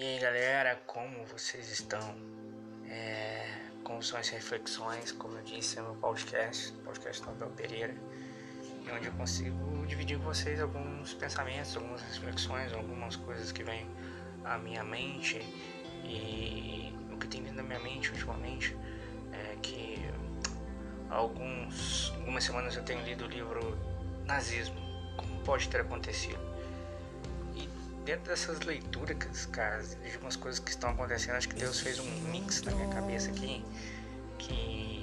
E aí galera, como vocês estão? É, como são as reflexões? Como eu disse, é meu podcast, podcast Nobel Pereira, onde eu consigo dividir com vocês alguns pensamentos, algumas reflexões, algumas coisas que vêm à minha mente. E o que tem vindo à minha mente ultimamente é que alguns, algumas semanas eu tenho lido o livro Nazismo, como pode ter acontecido dentro dessas leituras, cara, de umas coisas que estão acontecendo, acho que Deus fez um mix na minha cabeça aqui, que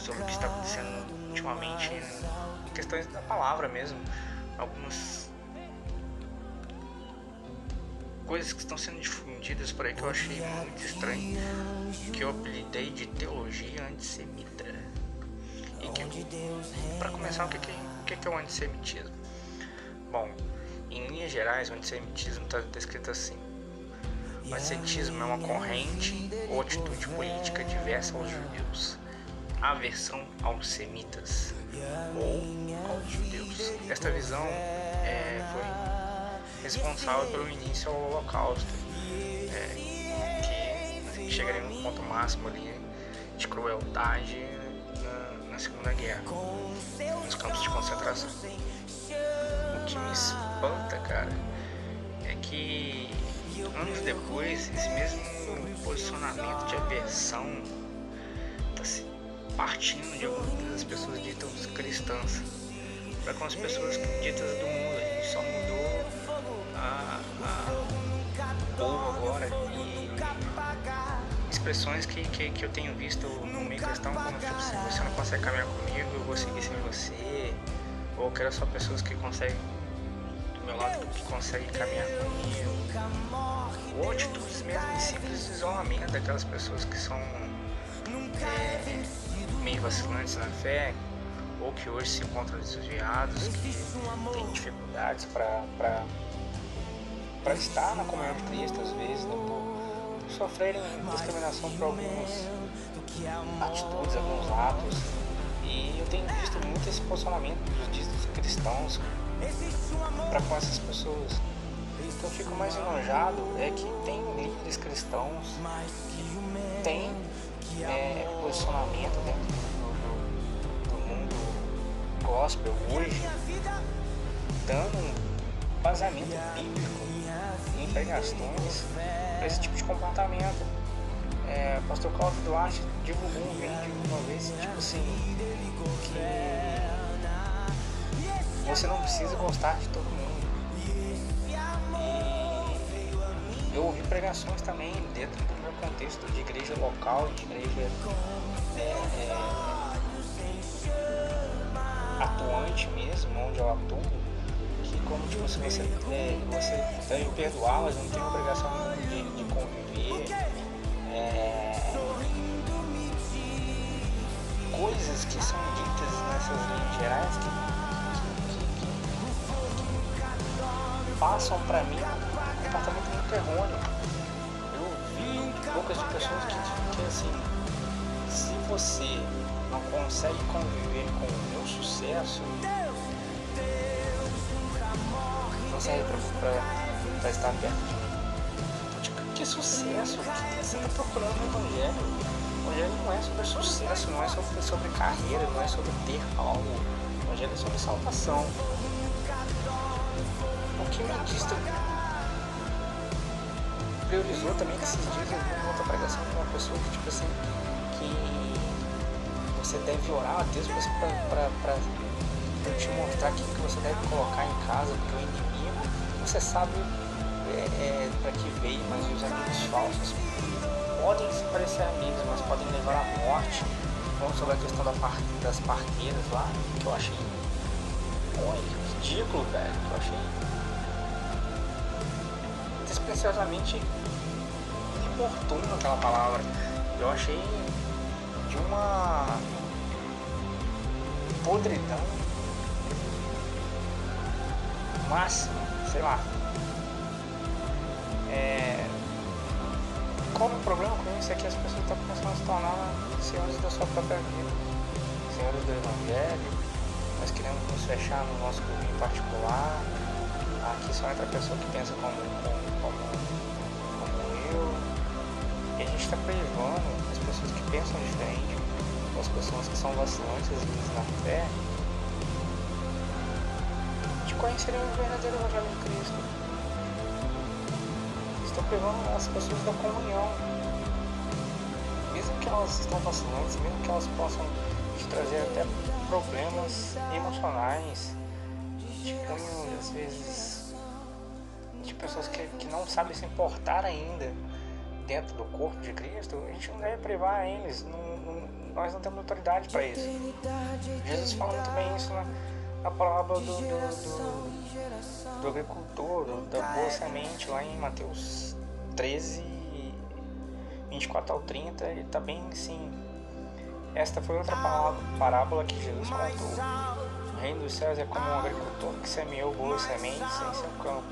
sobre o que está acontecendo ultimamente, em questões da palavra mesmo, algumas coisas que estão sendo difundidas por aí que eu achei muito estranho, que eu apelidei de teologia antissemita. E que, para começar, o que, que, o que é o antissemitismo? Bom, em linhas gerais, o antissemitismo está descrito assim: o antissemitismo é uma corrente ou atitude política diversa aos judeus, aversão aos semitas ou aos judeus. Esta visão é, foi responsável pelo início ao Holocausto, é, que chegaria no ponto máximo ali de crueldade na, na Segunda Guerra, nos campos de concentração que me espanta, cara, é que anos depois esse mesmo posicionamento de aversão está se partindo de algumas pessoas ditas cristãs para com as pessoas ditas do mundo. A gente só mudou a, a povo agora e expressões que, que, que eu tenho visto no meio cristão como tipo, se você não consegue caminhar comigo, eu vou seguir sem você. Ou quero só pessoas que conseguem meu lado que consegue caminhar comigo. Ou atitudes mesmo de simples isolamento daquelas pessoas que são é, meio vacilantes na fé, ou que hoje se encontram desviados, que têm dificuldades para estar na comunhão de Cristo, às vezes, né, por, por sofrerem discriminação por algumas atitudes, alguns atos. E eu tenho visto muito esse posicionamento dos cristãos para com essas pessoas. O que eu fico mais enojado é que tem líderes cristãos que têm é, posicionamento dentro do, do, do, mundo gospel hoje, dando um baseamento bíblico em pregações para esse tipo de comportamento. É, Pastor Cláudio Duarte divulgou um vídeo uma vez, tipo assim, que você não precisa gostar de todo mundo. E eu ouvi pregações também dentro do meu contexto de igreja local, de igreja é, é, atuante mesmo, onde eu atuo, que como tipo, se você, é, você deve perdoar, mas não tem obrigação de, de conviver. É, coisas que são ditas nessas linhas gerais que passam para mim um comportamento muito errôneo. Eu vi poucas de pessoas que dizem que assim, se você não consegue conviver com o meu sucesso, não serve para estar perto de mim. Então, tipo, que sucesso? você está procurando no Evangelho? O Evangelho não é sobre sucesso, não é sobre, sobre carreira, não é sobre ter algo. O Evangelho é sobre salvação que diz priorizou também que esses dias eu vi uma outra pregação de uma pessoa que tipo assim que você deve orar a Deus para te mostrar aquilo que você deve colocar em casa, porque o inimigo, você sabe é, é, para que veio, mas os amigos falsos podem se parecer amigos, mas podem levar à morte. Vamos sobre a questão da par, das parteiras lá, que eu achei ridículo, velho, eu achei despreciosamente inoportuno aquela palavra. Eu achei de uma podridão máxima, sei lá. É... Qual o problema com isso é que as pessoas estão começando a se tornar senhores da sua própria vida, senhores do Evangelho, nós queremos nos fechar no nosso em particular, aqui só entra a pessoa que pensa como, como, como, como está privando as pessoas que pensam diferente, as pessoas que são vacilantes às na fé, de conhecerem o verdadeiro Evangelho de Cristo. Estão privando as pessoas da comunhão. Mesmo que elas estão vacilantes, mesmo que elas possam problemas emocionais, de cunho, às vezes, de pessoas que, que não sabem se importar ainda dentro do corpo de Cristo, a gente não deve privar eles, não, não, nós não temos autoridade para isso. Jesus fala muito bem isso na, na palavra do, do, do, do agricultor, do, da boa semente, lá em Mateus 13, 24 ao 30, ele está bem assim. Esta foi outra parábola que Jesus contou. O reino dos céus é como um agricultor que semeou boas sementes em seu campo.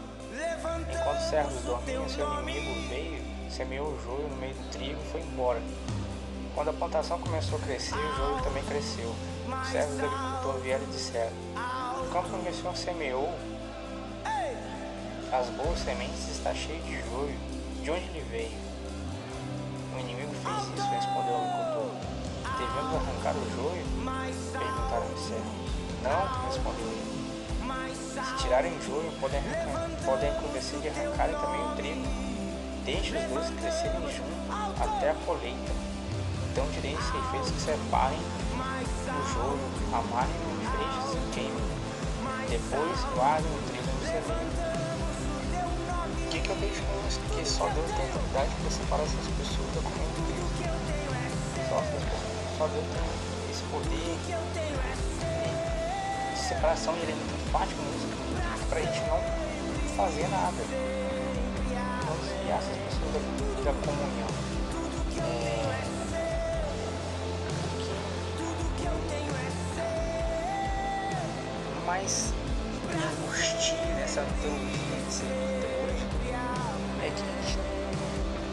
Enquanto os servos dormiam, seu inimigo veio, semeou o joio no meio do trigo e foi embora. Quando a plantação começou a crescer, o joio também cresceu. Os servos do agricultor vieram e disseram: O campo onde o Senhor semeou as boas sementes está cheio de joio. De onde ele veio? O inimigo fez isso. O joio? Perguntaram os servos. Não, ele. Se tirarem o joio, podem, podem acontecer de arrancarem também o trigo. Deixe os dois crescerem juntos até a colheita. Então direi aos ceifeiros que separem o joio, amarrem em feixes e queimem. Depois guardem o trigo no celeiro. O que, que eu vejo com isso? Que só Deus tem autoridade para separar essas pessoas da comunhão de. Só, só Deus tem esse poder separação e ele é muito enfático nisso, pra gente não fazer nada. Não desviar essas pessoas da, da comunhão. É, mais angustia nessa teoria de ser é que a gente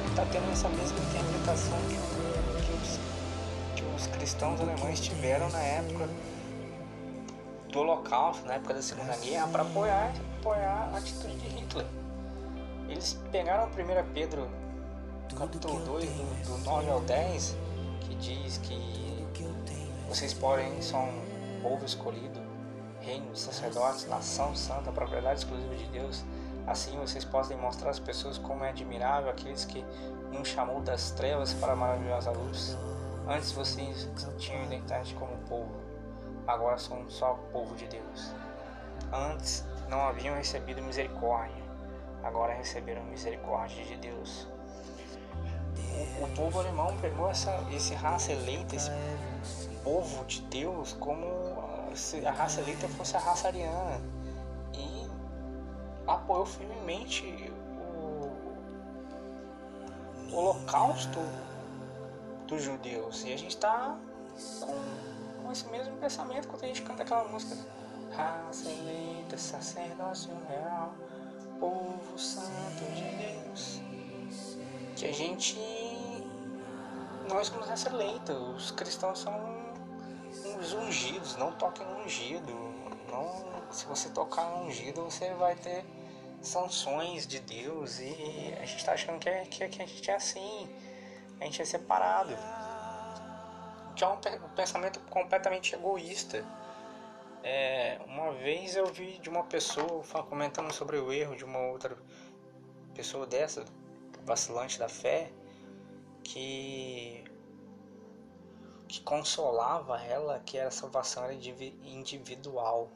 está tendo essa mesma interpretação que os cristãos alemães tiveram na época do Holocausto, na época da Segunda Guerra, para apoiar, apoiar a atitude de Hitler. Eles pegaram 1 Pedro, capítulo 2, do, do 9 ao 10, que diz que vocês, porém, são povo escolhido, reino sacerdotes, nação santa, propriedade exclusiva de Deus. Assim vocês podem mostrar às pessoas como é admirável aqueles que um chamou das trevas para a maravilhosa luz. Antes vocês tinham identidade como povo agora são só povo de Deus. Antes não haviam recebido misericórdia, agora receberam misericórdia de Deus. O, povo alemão pegou essa, esse raça eleita, esse povo de Deus, como se a raça eleita fosse a raça ariana e apoiou firmemente o holocausto dos judeus. E a gente está com com esse mesmo pensamento quando a gente canta aquela música. Raça eleita, sacerdócio real, povo santo de Deus. Que a gente. Nós somos raça eleita, os cristãos são os ungidos, não toquem no ungido. Não, se você tocar no ungido, você vai ter sanções de Deus e a gente está achando que, é, que, que a gente é assim, a gente é separado que é um pensamento completamente egoísta. É, uma vez eu vi de uma pessoa comentando sobre o erro de uma outra pessoa dessa, vacilante da fé, que que consolava ela que a salvação era individual.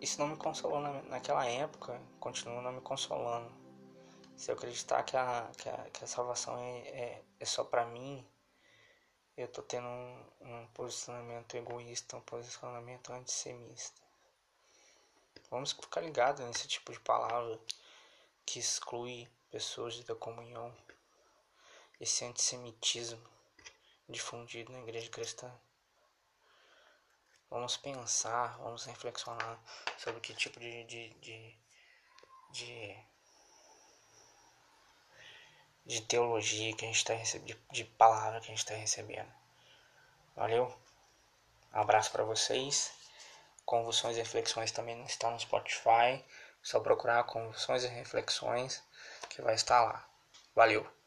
Isso não me consolou naquela época, continua não me consolando se eu acreditar que a, que a, que a salvação é, é, é só para mim, eu tô tendo um, um, posicionamento egoísta, um posicionamento antissemista. Vamos ficar ligados nesse tipo de palavra que exclui pessoas da comunhão, esse antissemitismo difundido na igreja cristã. Vamos pensar, vamos reflexionar sobre que tipo de, de, de, de de teologia que a gente está recebendo, de palavra que a gente está recebendo. Valeu? Um abraço para vocês. Convulsões e Reflexões também está no Spotify. Só procurar Convulsões e Reflexões que vai estar lá. Valeu!